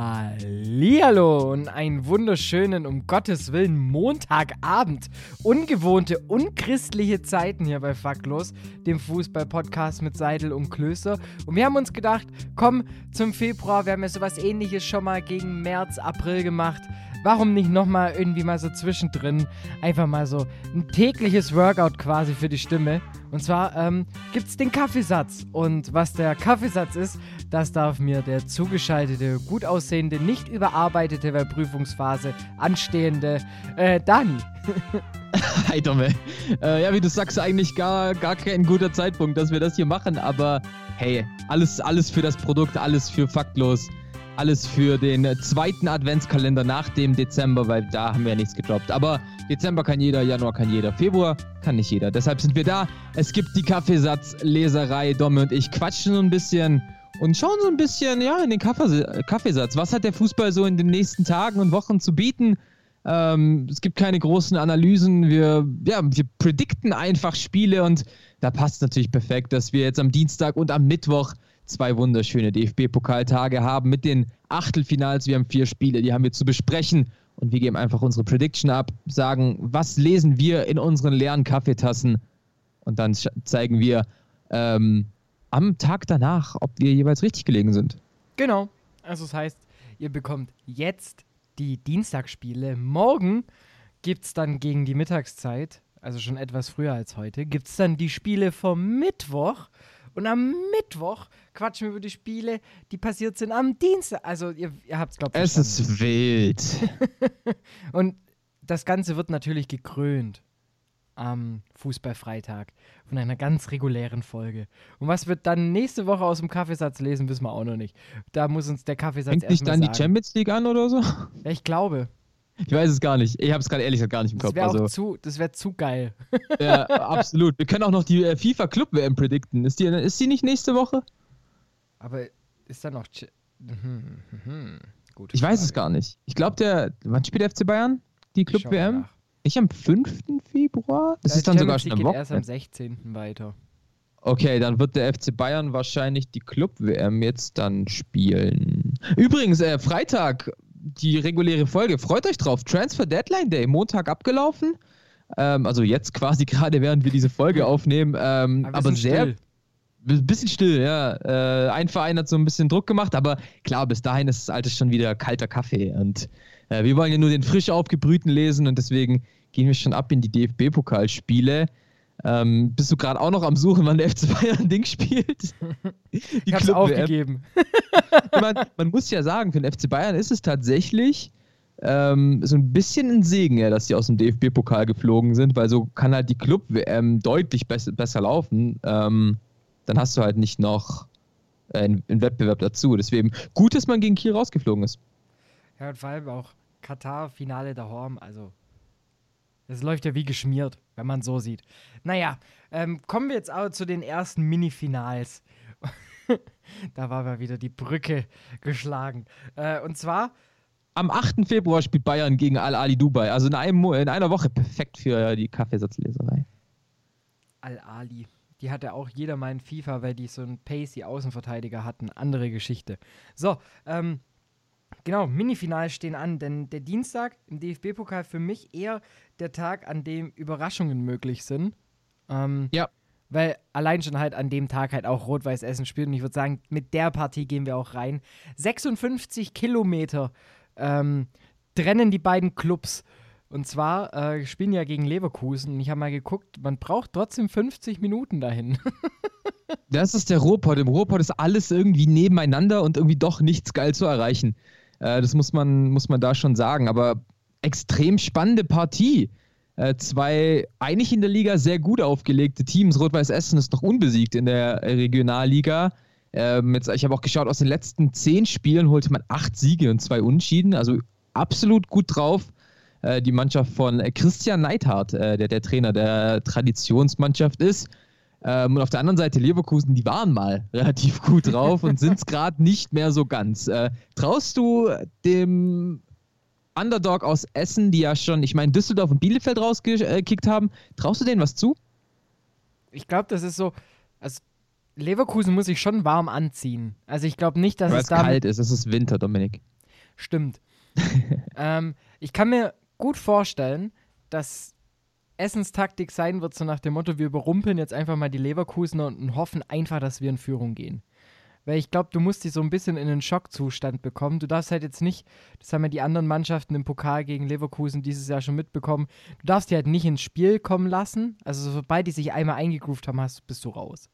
Hallihallo und einen wunderschönen, um Gottes Willen, Montagabend. Ungewohnte, unchristliche Zeiten hier bei Faktlos, dem Fußball-Podcast mit Seidel und Klöster. Und wir haben uns gedacht, komm zum Februar, wir haben ja sowas ähnliches schon mal gegen März, April gemacht warum nicht nochmal irgendwie mal so zwischendrin einfach mal so ein tägliches Workout quasi für die Stimme. Und zwar ähm, gibt es den Kaffeesatz. Und was der Kaffeesatz ist, das darf mir der zugeschaltete, gut aussehende, nicht überarbeitete, weil Prüfungsphase anstehende äh, Dani. Hi Domme. Äh, ja, wie du sagst, eigentlich gar, gar kein guter Zeitpunkt, dass wir das hier machen, aber hey, alles, alles für das Produkt, alles für faktlos alles für den zweiten Adventskalender nach dem Dezember, weil da haben wir ja nichts gedroppt. Aber Dezember kann jeder, Januar kann jeder, Februar kann nicht jeder. Deshalb sind wir da. Es gibt die Kaffeesatzleserei. Domme und ich quatschen so ein bisschen und schauen so ein bisschen ja, in den Kaffeesatz. Was hat der Fußball so in den nächsten Tagen und Wochen zu bieten? Ähm, es gibt keine großen Analysen. Wir, ja, wir predikten einfach Spiele und da passt natürlich perfekt, dass wir jetzt am Dienstag und am Mittwoch zwei wunderschöne DFB-Pokaltage haben mit den Achtelfinals. Wir haben vier Spiele, die haben wir zu besprechen. Und wir geben einfach unsere Prediction ab, sagen, was lesen wir in unseren leeren Kaffeetassen. Und dann zeigen wir ähm, am Tag danach, ob wir jeweils richtig gelegen sind. Genau. Also das heißt, ihr bekommt jetzt die Dienstagsspiele. Morgen gibt es dann gegen die Mittagszeit, also schon etwas früher als heute, gibt es dann die Spiele vom Mittwoch. Und am Mittwoch quatschen wir über die Spiele, die passiert sind am Dienstag. Also ihr, ihr habt es, glaube ich, Es ist wild. und das Ganze wird natürlich gekrönt am Fußballfreitag von einer ganz regulären Folge. Und was wird dann nächste Woche aus dem Kaffeesatz lesen, wissen wir auch noch nicht. Da muss uns der Kaffeesatz Fängt nicht dann sagen. die Champions League an oder so? Ja, ich glaube. Ich weiß es gar nicht. Ich habe es gerade ehrlich gesagt gar nicht im Kopf. Das wäre also. zu, das wäre zu geil. Ja, absolut. Wir können auch noch die äh, FIFA Club WM predikten. Ist die, ist die nicht nächste Woche? Aber ist da noch. Ch hm, hm. Gut. Ich weiß es gar nicht. Ich glaube, der. Wann spielt der FC Bayern? Die Club WM? Nicht am 5. Februar? Das, das ist dann sogar schon eine Woche. erst am 16. weiter. Okay, dann wird der FC Bayern wahrscheinlich die Club WM jetzt dann spielen. Übrigens, äh, Freitag die reguläre Folge. Freut euch drauf. Transfer Deadline Day, Montag abgelaufen. Ähm, also jetzt quasi gerade, während wir diese Folge aufnehmen. Ähm, aber sehr. Still. Bisschen still, ja. Äh, ein Verein hat so ein bisschen Druck gemacht, aber klar, bis dahin ist das alles schon wieder kalter Kaffee. Und äh, wir wollen ja nur den frisch aufgebrühten lesen und deswegen gehen wir schon ab in die DFB-Pokalspiele. Ähm, bist du gerade auch noch am Suchen, wann der FC Bayern ein Ding spielt? Die ich hab's aufgegeben. man, man, muss ja sagen, für den FC Bayern ist es tatsächlich ähm, so ein bisschen ein Segen, ja, dass sie aus dem DFB-Pokal geflogen sind, weil so kann halt die Club-WM deutlich besser, besser laufen. Ähm, dann hast du halt nicht noch äh, einen, Wettbewerb dazu. Deswegen gut, dass man gegen Kiel rausgeflogen ist. Ja, und vor allem auch Katar-Finale der Horm, also es läuft ja wie geschmiert, wenn man so sieht. Naja, ähm, kommen wir jetzt aber zu den ersten Mini-Finals. da war mal wieder die Brücke geschlagen. Äh, und zwar. Am 8. Februar spielt Bayern gegen Al-Ali Dubai. Also in, einem, in einer Woche perfekt für die Kaffeesatzleserei. Al-Ali. Die hatte auch jeder mal in FIFA, weil die so einen Pacey-Außenverteidiger hatten. Andere Geschichte. So, ähm, Genau, Minifinals stehen an, denn der Dienstag im DFB-Pokal für mich eher der Tag, an dem Überraschungen möglich sind. Ähm, ja. Weil allein schon halt an dem Tag halt auch Rot-Weiß Essen spielt. Und ich würde sagen, mit der Partie gehen wir auch rein. 56 Kilometer ähm, trennen die beiden Clubs. Und zwar äh, spielen ja gegen Leverkusen. Und ich habe mal geguckt, man braucht trotzdem 50 Minuten dahin. das ist der Ruhrpott. Im Ruhrpott ist alles irgendwie nebeneinander und irgendwie doch nichts geil zu erreichen. Äh, das muss man, muss man da schon sagen. Aber extrem spannende Partie. Äh, zwei eigentlich in der Liga sehr gut aufgelegte Teams. Rot-Weiß Essen ist noch unbesiegt in der Regionalliga. Ähm, jetzt, ich habe auch geschaut, aus den letzten zehn Spielen holte man acht Siege und zwei Unschieden. Also absolut gut drauf. äh, die Mannschaft von Christian Neidhardt, äh, der der Trainer der Traditionsmannschaft ist. Ähm, und auf der anderen Seite Leverkusen, die waren mal relativ gut drauf und sind es gerade nicht mehr so ganz. Äh, traust du dem Underdog aus Essen, die ja schon, ich meine, Düsseldorf und Bielefeld rausgekickt haben, traust du denen was zu? Ich glaube, das ist so, also Leverkusen muss sich schon warm anziehen. Also ich glaube nicht, dass Weil es es da kalt ist, es ist Winter, Dominik. Stimmt. ähm, ich kann mir gut vorstellen, dass Essens Taktik sein wird, so nach dem Motto, wir überrumpeln jetzt einfach mal die Leverkusener und, hoffen einfach, dass wir in Führung gehen. Weil ich glaube, du musst dich so ein bisschen in einen Schockzustand bekommen. Du darfst halt jetzt nicht, das haben ja die anderen Mannschaften im Pokal gegen Leverkusen dieses Jahr schon mitbekommen, du darfst die halt nicht ins Spiel kommen lassen. Also sobald die sich einmal eingegroovt haben, hast, bist du raus.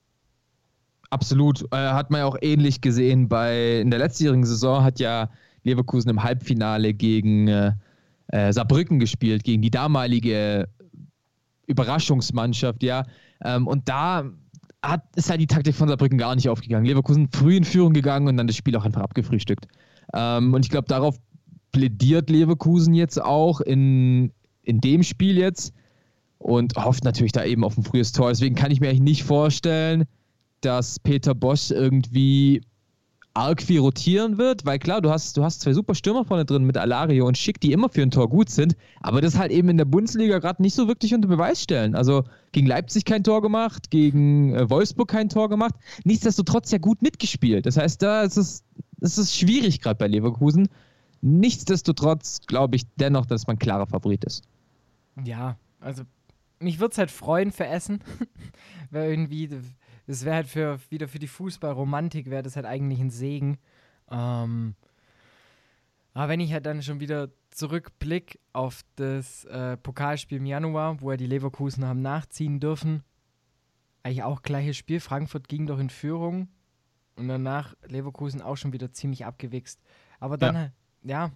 Absolut. Äh, hat man ja auch ähnlich gesehen bei in der letztjährigen Saison hat ja Leverkusen im Halbfinale gegen äh, äh, Saarbrücken gespielt, gegen die damalige Überraschungsmannschaft, ja. Ähm, und da hat, ist halt die Taktik von Saarbrücken gar nicht aufgegangen. Leverkusen früh in Führung gegangen und dann das Spiel auch einfach abgefrühstückt. Ähm, und ich glaube, darauf plädiert Leverkusen jetzt auch in, in dem Spiel jetzt und hofft natürlich da eben auf ein frühes Tor. Deswegen kann ich mir eigentlich nicht vorstellen, dass Peter Bosch irgendwie arg viel rotieren wird, weil klar, du hast, du hast zwei super Stürmer vorne drin mit Alario und Schick, die immer für ein Tor gut sind, aber das halt eben in der Bundesliga gerade nicht so wirklich unter Beweis stellen. Also gegen Leipzig kein Tor gemacht, gegen äh, Wolfsburg kein Tor gemacht, nichtsdestotrotz ja gut mitgespielt. Das heißt, da ist es, es ist schwierig gerade bei Leverkusen. Nichtsdestotrotz glaube ich dennoch, dass man klarer Favorit ist. Ja, also mich würde es halt freuen für Essen, weil irgendwie das wäre halt für wieder für die Fußballromantik wäre das halt eigentlich ein Segen. Ähm, aber wenn ich halt dann schon wieder zurückblick auf das äh, Pokalspiel im Januar, wo ja die Leverkusen haben nachziehen dürfen, eigentlich auch gleiches Spiel. Frankfurt ging doch in Führung und danach Leverkusen auch schon wieder ziemlich abgewichst. Aber dann, ja, ja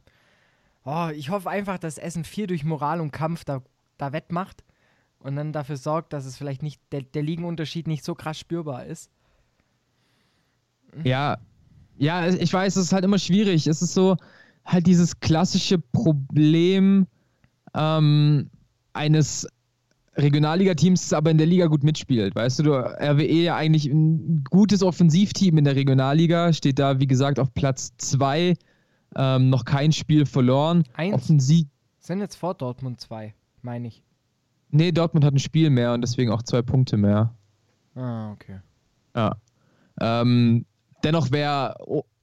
oh, ich hoffe einfach, dass Essen viel durch Moral und Kampf da, da wettmacht und dann dafür sorgt, dass es vielleicht nicht der, der Ligenunterschied nicht so krass spürbar ist. Ja, ja, ich weiß, es ist halt immer schwierig. Es ist so halt dieses klassische Problem ähm, eines Regionalliga-Teams, das aber in der Liga gut mitspielt. Weißt du, du RWE ja eigentlich ein gutes Offensivteam in der Regionalliga, steht da, wie gesagt, auf Platz 2, ähm, noch kein Spiel verloren. Eins? Offensiv. Sind jetzt vor Dortmund 2, meine ich. Nee, Dortmund hat ein Spiel mehr und deswegen auch zwei Punkte mehr. Ah, okay. Ja. Ähm, dennoch wäre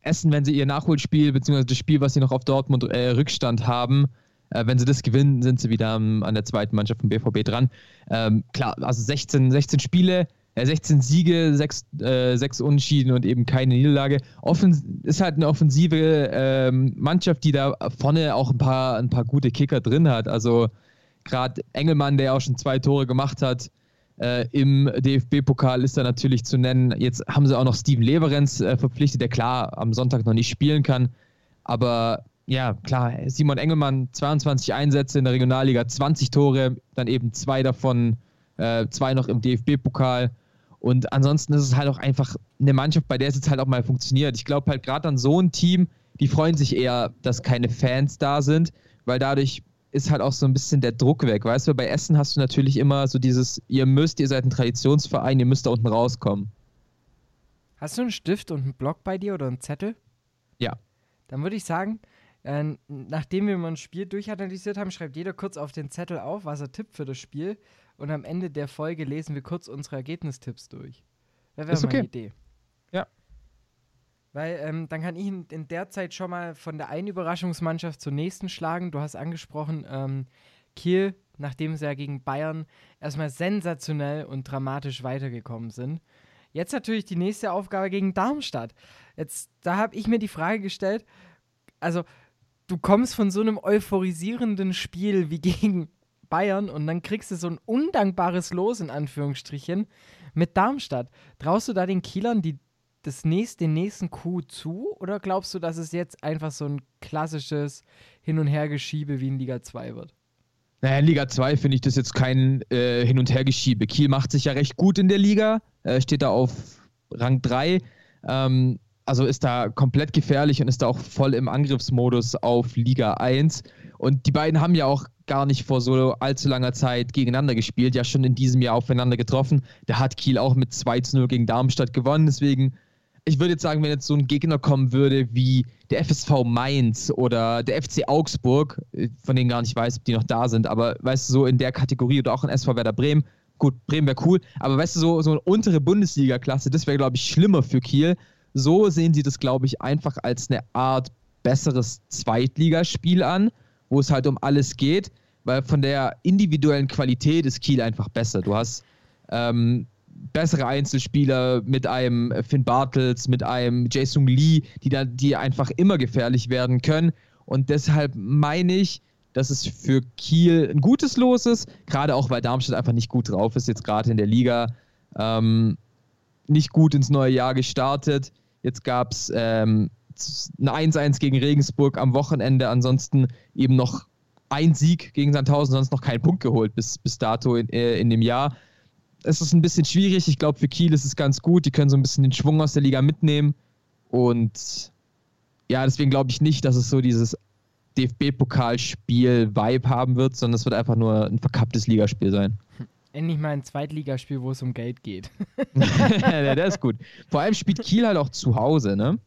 Essen, wenn sie ihr Nachholspiel, beziehungsweise das Spiel, was sie noch auf Dortmund äh, Rückstand haben, äh, wenn sie das gewinnen, sind sie wieder um, an der zweiten Mannschaft vom BVB dran. Ähm, klar, also 16, 16 Spiele, äh, 16 Siege, 6, äh, 6 Unentschieden und eben keine Niederlage. Offens ist halt eine offensive ähm, Mannschaft, die da vorne auch ein paar, ein paar gute Kicker drin hat. Also gerade Engelmann, der auch schon zwei Tore gemacht hat, äh, Im DFB-Pokal ist er natürlich zu nennen. Jetzt haben sie auch noch Steven Leverenz äh, verpflichtet, der klar am Sonntag noch nicht spielen kann. Aber ja, klar, Simon Engelmann, 22 Einsätze in der Regionalliga, 20 Tore, dann eben zwei davon, äh, zwei noch im DFB-Pokal. Und ansonsten ist es halt auch einfach eine Mannschaft, bei der es jetzt halt auch mal funktioniert. Ich glaube halt gerade an so ein Team, die freuen sich eher, dass keine Fans da sind, weil dadurch ist halt auch so ein bisschen der Druck weg. Weißt du, bei Essen hast du natürlich immer so dieses, ihr müsst, ihr seid ein Traditionsverein, ihr müsst da unten rauskommen. Hast du einen Stift und einen Block bei dir oder einen Zettel? Ja. Dann würde ich sagen, äh, nachdem wir mal ein Spiel durchanalysiert haben, schreibt jeder kurz auf den Zettel auf, was er tippt für das Spiel. Und am Ende der Folge lesen wir kurz unsere Ergebnistipps durch. Das wäre okay. meine Idee. Weil ähm, dann kann ich in, in, der Zeit schon mal von der einen Überraschungsmannschaft zur nächsten schlagen. Du hast angesprochen, ähm, Kiel, nachdem sie ja gegen Bayern erstmal sensationell und dramatisch weitergekommen sind. Jetzt natürlich die nächste Aufgabe gegen Darmstadt. Jetzt, da habe ich mir die Frage gestellt, also du kommst von so einem euphorisierenden Spiel wie gegen Bayern und dann kriegst du so ein undankbares Los in Anführungsstrichen mit Darmstadt. Traust du da den Kielern die das nächste, den nächsten Coup zu? Oder glaubst du, dass es jetzt einfach so ein klassisches Hin- und Hergeschiebe wie in Liga 2 wird? Naja, in Liga 2 finde ich das jetzt kein äh, Hin- und Hergeschiebe. Kiel macht sich ja recht gut in der Liga, äh, steht da auf Rang 3. Ähm, also ist da komplett gefährlich und ist da auch voll im Angriffsmodus auf Liga 1. Und die beiden haben ja auch gar nicht vor so allzu langer Zeit gegeneinander gespielt, ja schon in diesem Jahr aufeinander getroffen. Da hat Kiel auch mit 2 zu 0 gegen Darmstadt gewonnen. Deswegen, ich würde jetzt sagen, wenn jetzt so ein Gegner kommen würde wie der FSV Mainz oder der FC Augsburg, äh, von denen gar nicht weiß, ob die noch da sind, aber weißt du, so in der Kategorie oder auch ein SV Werder Bremen, gut, Bremen wäre cool, aber weißt du, so, so eine untere Bundesliga-Klasse, das wäre, glaube ich, schlimmer für Kiel. So sehen sie das, glaube ich, einfach als eine Art besseres Zweitligaspiel an, wo es halt um alles geht, weil von der individuellen Qualität ist Kiel einfach besser. Du hast ähm, bessere Einzelspieler mit einem Finn Bartels, mit einem Jason Lee, die, da, die einfach immer gefährlich werden können. Und deshalb meine ich, dass es für Kiel ein gutes Los ist, gerade auch weil Darmstadt einfach nicht gut drauf ist, jetzt gerade in der Liga. Ähm, nicht gut ins neue Jahr gestartet. Jetzt gab es ähm, ein 1-1 gegen Regensburg am Wochenende, ansonsten eben noch ein Sieg gegen Sandhausen, sonst noch keinen Punkt geholt bis, bis dato in, äh, in dem Jahr. Es ist ein bisschen schwierig. Ich glaube, für Kiel ist es ganz gut. Die können so ein bisschen den Schwung aus der Liga mitnehmen. Und ja, deswegen glaube ich nicht, dass es so dieses DFB-Pokalspiel-Vibe haben wird, sondern es wird einfach nur ein verkapptes Ligaspiel sein. Endlich mal ein Zweitligaspiel, wo es um Geld geht. ja, der ist gut. Vor allem spielt Kiel halt auch zu Hause, ne?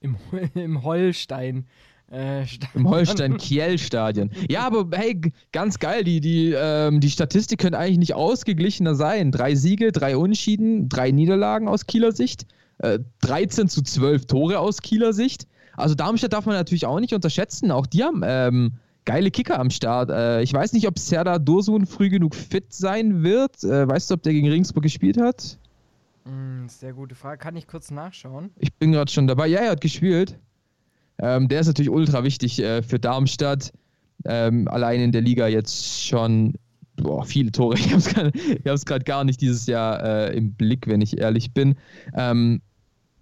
Im, im Holstein. Äh, Im Holstein-Kiel-Stadion. Ja, aber hey, ganz geil. Die, die, ähm, die Statistik könnte eigentlich nicht ausgeglichener sein. Drei Siege, drei Unschieden, drei Niederlagen aus Kieler Sicht, äh, 13 zu 12 Tore aus Kieler Sicht. Also Darmstadt darf man natürlich auch nicht unterschätzen. Auch die haben ähm, geile Kicker am Start. Äh, ich weiß nicht, ob Serdar Dursun früh genug fit sein wird. Äh, weißt du, ob der gegen Regensburg gespielt hat? Mm, sehr gute Frage. Kann ich kurz nachschauen? Ich bin gerade schon dabei. Ja, er hat gespielt. Ähm, der ist natürlich ultra wichtig äh, für Darmstadt. Ähm, allein in der Liga jetzt schon boah, viele Tore. Ich habe es gerade gar nicht dieses Jahr äh, im Blick, wenn ich ehrlich bin. Ähm,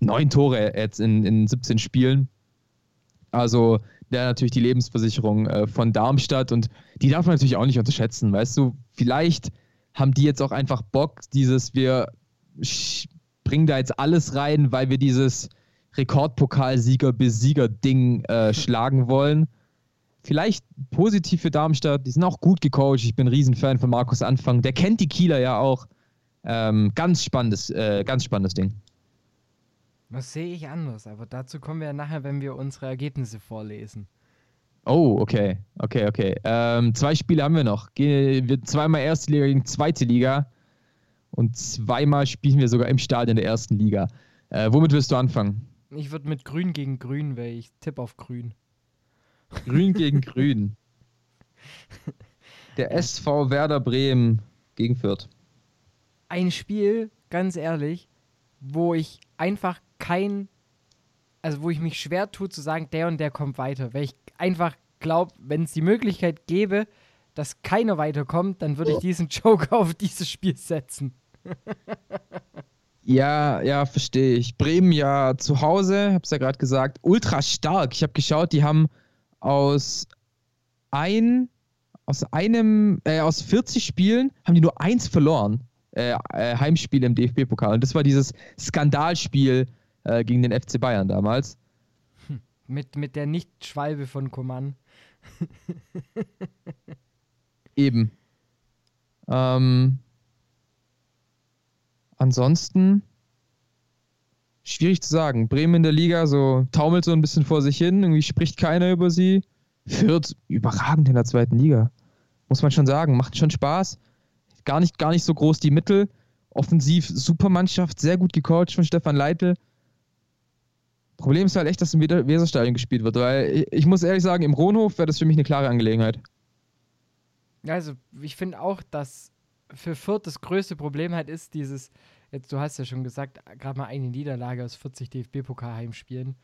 neun Tore jetzt in, in 17 Spielen. Also der natürlich die Lebensversicherung äh, von Darmstadt und die darf man natürlich auch nicht unterschätzen. Weißt du, vielleicht haben die jetzt auch einfach Bock, dieses wir bringen da jetzt alles rein, weil wir dieses Rekordpokalsieger-Besieger-Ding äh, schlagen wollen. Vielleicht positiv für Darmstadt. Die sind auch gut gecoacht. Ich bin ein Riesenfan von Markus Anfang. Der kennt die Kieler ja auch. Ähm, ganz spannendes, äh, ganz spannendes Ding. Das sehe ich anders, aber dazu kommen wir ja nachher, wenn wir unsere Ergebnisse vorlesen. Oh, okay, okay, okay. Ähm, zwei Spiele haben wir noch. wir zweimal erste Liga gegen zweite Liga. Und zweimal spielen wir sogar im Stadion der ersten Liga. Äh, womit wirst du anfangen? Ich würde mit Grün gegen Grün, weil ich tippe auf Grün. Grün gegen Grün. Der SV Werder Bremen gegen Fürth. Ein Spiel, ganz ehrlich, wo ich einfach kein, also wo ich mich schwer tue zu sagen, der und der kommt weiter, weil ich einfach glaube, wenn es die Möglichkeit gäbe, dass keiner weiterkommt, dann würde ich diesen Joker auf dieses Spiel setzen. ja, ja, verstehe ich. Bremen ja zu Hause, hab's ja gerade gesagt, ultra stark. Ich habe geschaut, die haben aus ein, aus einem, äh, aus 40 Spielen haben die nur eins verloren. Äh, äh, Heimspiel im DFB-Pokal. Und das war dieses Skandalspiel äh, gegen den FC Bayern damals. Hm, mit, mit der Nicht-Schwalbe von Coman. Eben. Ähm, ansonsten schwierig zu sagen. Bremen in der Liga so taumelt so ein bisschen vor sich hin, irgendwie spricht keiner über sie. Fürth überragend in der zweiten Liga. Muss man schon sagen, macht schon Spaß. Gar nicht, gar nicht so groß die Mittel. Offensiv super Mannschaft, sehr gut gecoacht von Stefan Leitl. Problem ist halt echt, dass im Weserstadion gespielt wird, weil ich muss ehrlich sagen, im Rohnhof wäre das für mich eine klare Angelegenheit. Also, ich finde auch, dass für Fürth das größte Problem halt ist, dieses, jetzt du hast ja schon gesagt, gerade mal eine Niederlage aus 40 DFB-Pokal-Heimspielen,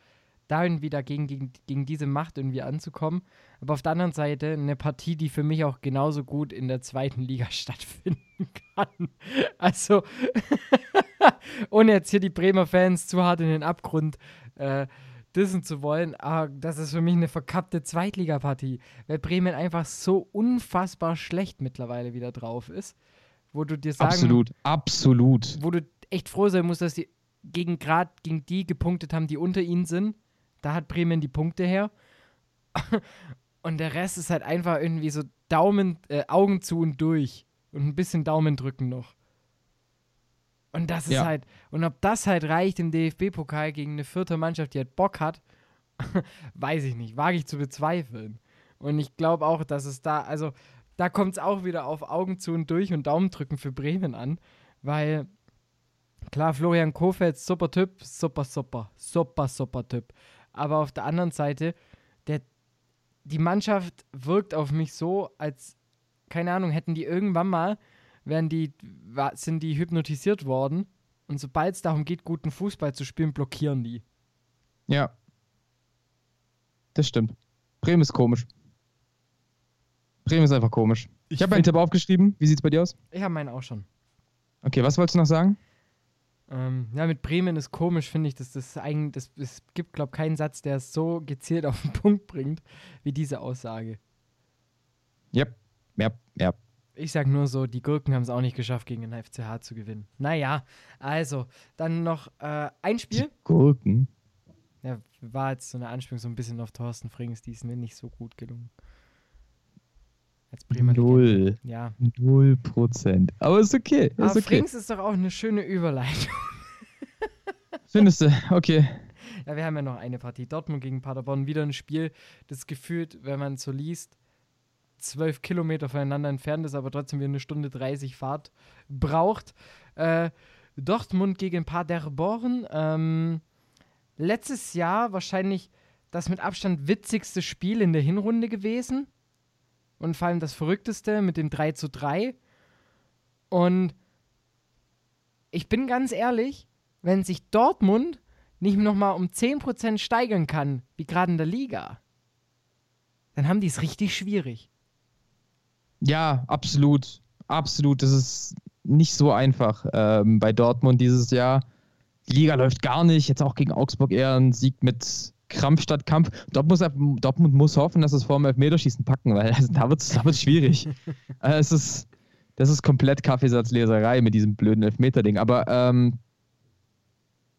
dahin wieder gegen, gegen, gegen diese Macht irgendwie anzukommen. Aber auf der anderen Seite eine Partie, die für mich auch genauso gut in der zweiten Liga stattfinden kann. Also, ohne jetzt hier die Bremer Fans zu hart in den Abgrund äh, dissen zu wollen, aber das ist für mich eine verkappte Zweitligapartie, weil Bremen einfach so unfassbar schlecht mittlerweile wieder drauf ist, wo du dir sagen, absolut, absolut, wo du echt froh sein musst, dass die gegen gerade gegen die gepunktet haben, die unter ihnen sind. Da hat Bremen die Punkte her. Und der Rest ist halt einfach irgendwie so Daumen, äh, Augen zu und durch. Und ein bisschen Daumen drücken noch. Und das ist Ja. halt, und ob das halt reicht im DFB-Pokal gegen eine vierte Mannschaft, die halt Bock hat, weiß ich nicht. Wage ich zu bezweifeln. Und ich glaube auch, dass es da, also da kommt es auch wieder auf Augen zu und durch und Daumen drücken für Bremen an. Weil, klar, Florian Kofeld, super Typ, super, super, super, super Typ. Aber auf der anderen Seite, der, die Mannschaft wirkt auf mich so, als, keine Ahnung, hätten die irgendwann mal, werden die, sind die hypnotisiert worden. Und sobald es darum geht, guten Fußball zu spielen, blockieren die. Ja. Das stimmt. Bremen ist komisch. Bremen ist einfach komisch. Ich, habe meinen Tipp aufgeschrieben. Wie sieht's bei dir aus? Ich habe meinen auch schon. Okay, was wolltest du noch sagen? Ähm, ja, mit Bremen ist komisch, finde ich. dass das eigentlich, das, es gibt, glaube ich, keinen Satz, der es so gezielt auf den Punkt bringt, wie diese Aussage. Yep. Ja, ja. Ich sag nur so, die Gurken haben es auch nicht geschafft, gegen den FCH zu gewinnen. Naja, also, dann noch äh, ein Spiel. Gurken. Ja, war jetzt so eine Anspielung so ein bisschen auf Thorsten Frings, die ist mir nicht so gut gelungen. Als Bremer. Null. Ja. Null Prozent. Aber ist okay. Ist Aber okay. Frings ist doch auch eine schöne Überleitung. Findest du? Okay. Ja, wir haben ja noch eine Partie. Dortmund gegen Paderborn. Wieder ein Spiel, das gefühlt, wenn man so liest, zwölf Kilometer voneinander entfernt ist, aber trotzdem wieder eine Stunde 30 Fahrt braucht. Äh, Dortmund gegen Paderborn. Ähm, letztes Jahr wahrscheinlich das mit Abstand witzigste Spiel in der Hinrunde gewesen. Und vor allem das verrückteste mit dem 3 zu 3. Und ich bin ganz ehrlich, wenn sich Dortmund nicht nochmal um 10% steigern kann, wie gerade in der Liga, dann haben die es richtig schwierig. Ja, absolut. Absolut. Das ist nicht so einfach ähm, bei Dortmund dieses Jahr. Die Liga läuft gar nicht. Jetzt auch gegen Augsburg eher ein Sieg mit Krampf statt Kampf. Dortmund muss, Dortmund muss hoffen, dass es vor dem Elfmeterschießen packen, weil also, da wird es da wird's schwierig. äh, es ist, das ist komplett Kaffeesatzleserei mit diesem blöden Elfmeter-Ding. Aber ähm,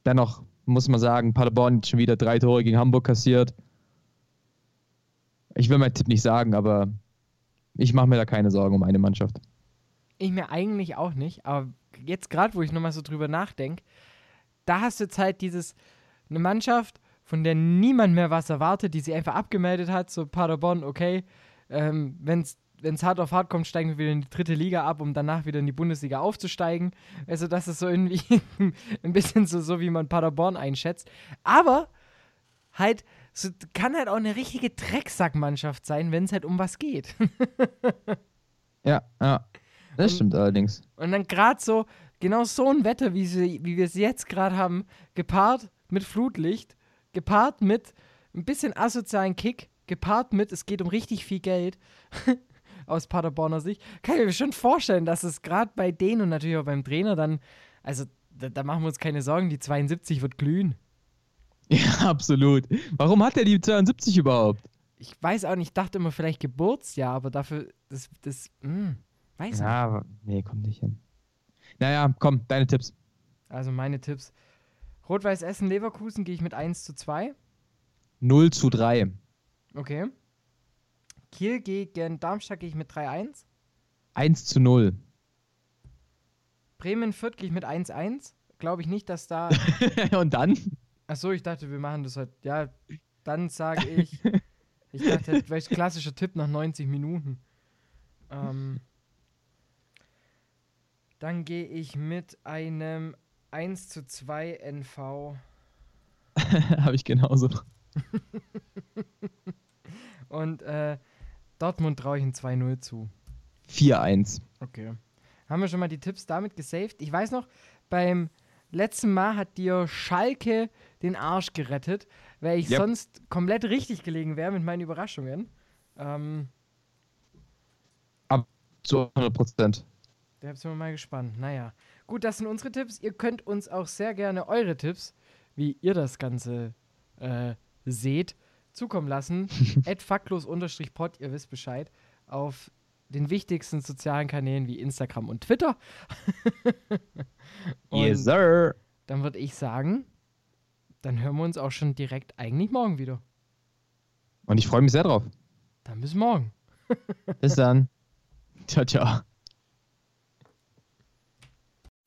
dennoch muss man sagen, Paderborn hat schon wieder drei Tore gegen Hamburg kassiert. Ich will meinen Tipp nicht sagen, aber ich mache mir da keine Sorgen um eine Mannschaft. Ich mir eigentlich auch nicht, aber jetzt gerade, wo ich nochmal so drüber nachdenke, da hast du jetzt halt dieses, eine Mannschaft, von der niemand mehr was erwartet, die sie einfach abgemeldet hat, so Paderborn, okay, ähm, wenn es hart auf hart kommt, steigen wir wieder in die dritte Liga ab, um danach wieder in die Bundesliga aufzusteigen. Also das ist so irgendwie ein bisschen so, so, wie man Paderborn einschätzt. Aber halt, so, kann halt auch eine richtige Drecksackmannschaft sein, wenn es halt um was geht. Ja, ja. Das Und- stimmt allerdings. Und dann gerade so, genau so ein Wetter, wie, sie, wie wir es jetzt gerade haben, gepaart mit Flutlicht, gepaart mit ein bisschen asozialen Kick, gepaart mit, es geht um richtig viel Geld aus Paderborner Sicht, kann ich mir schon vorstellen, dass es gerade bei denen und natürlich auch beim Trainer dann, also da, da machen wir uns keine Sorgen, die 72 wird glühen. Ja, absolut. Warum hat er die 72 überhaupt? Ich weiß auch nicht, ich dachte immer vielleicht Geburtsjahr, aber dafür, das, das, mh, weiß nicht. Ja, aber- nee, kommt nicht hin. Naja, komm, deine Tipps. Also meine Tipps. Rot-Weiß Essen, Leverkusen gehe ich mit 1 zu 2. 0 zu 3. Okay. Kiel gegen Darmstadt gehe ich mit 3-1. 1 zu 0. Bremen Fürth gehe ich mit 1-1. Glaube ich nicht, dass da. Und dann? Achso, ich dachte, wir machen das halt. Ja, dann sage ich. Ich dachte, vielleicht klassischer Tipp nach 90 Minuten. Ähm, dann gehe ich mit einem 1 zu 2 NV. Habe ich genauso. Und äh, Dortmund traue ich ein 2-0 zu. 4-1. Okay. Haben wir schon mal die Tipps damit gesaved? Ich weiß noch, beim letzten Mal hat dir Schalke den Arsch gerettet, weil ich Yep. sonst komplett richtig gelegen wäre mit meinen Überraschungen. Ähm, Zu 100 Prozent. Da sind wir mal gespannt. Naja. Gut, das sind unsere Tipps. Ihr könnt uns auch sehr gerne eure Tipps, wie ihr das Ganze äh, seht, zukommen lassen. Faktlos-pod, ihr wisst Bescheid. Auf den wichtigsten sozialen Kanälen wie Instagram und Twitter. Und Yes, sir. dann würde ich sagen, dann hören wir uns auch schon direkt eigentlich morgen wieder. Und ich freue mich sehr drauf. Dann bis morgen. Bis dann. Ciao, ciao.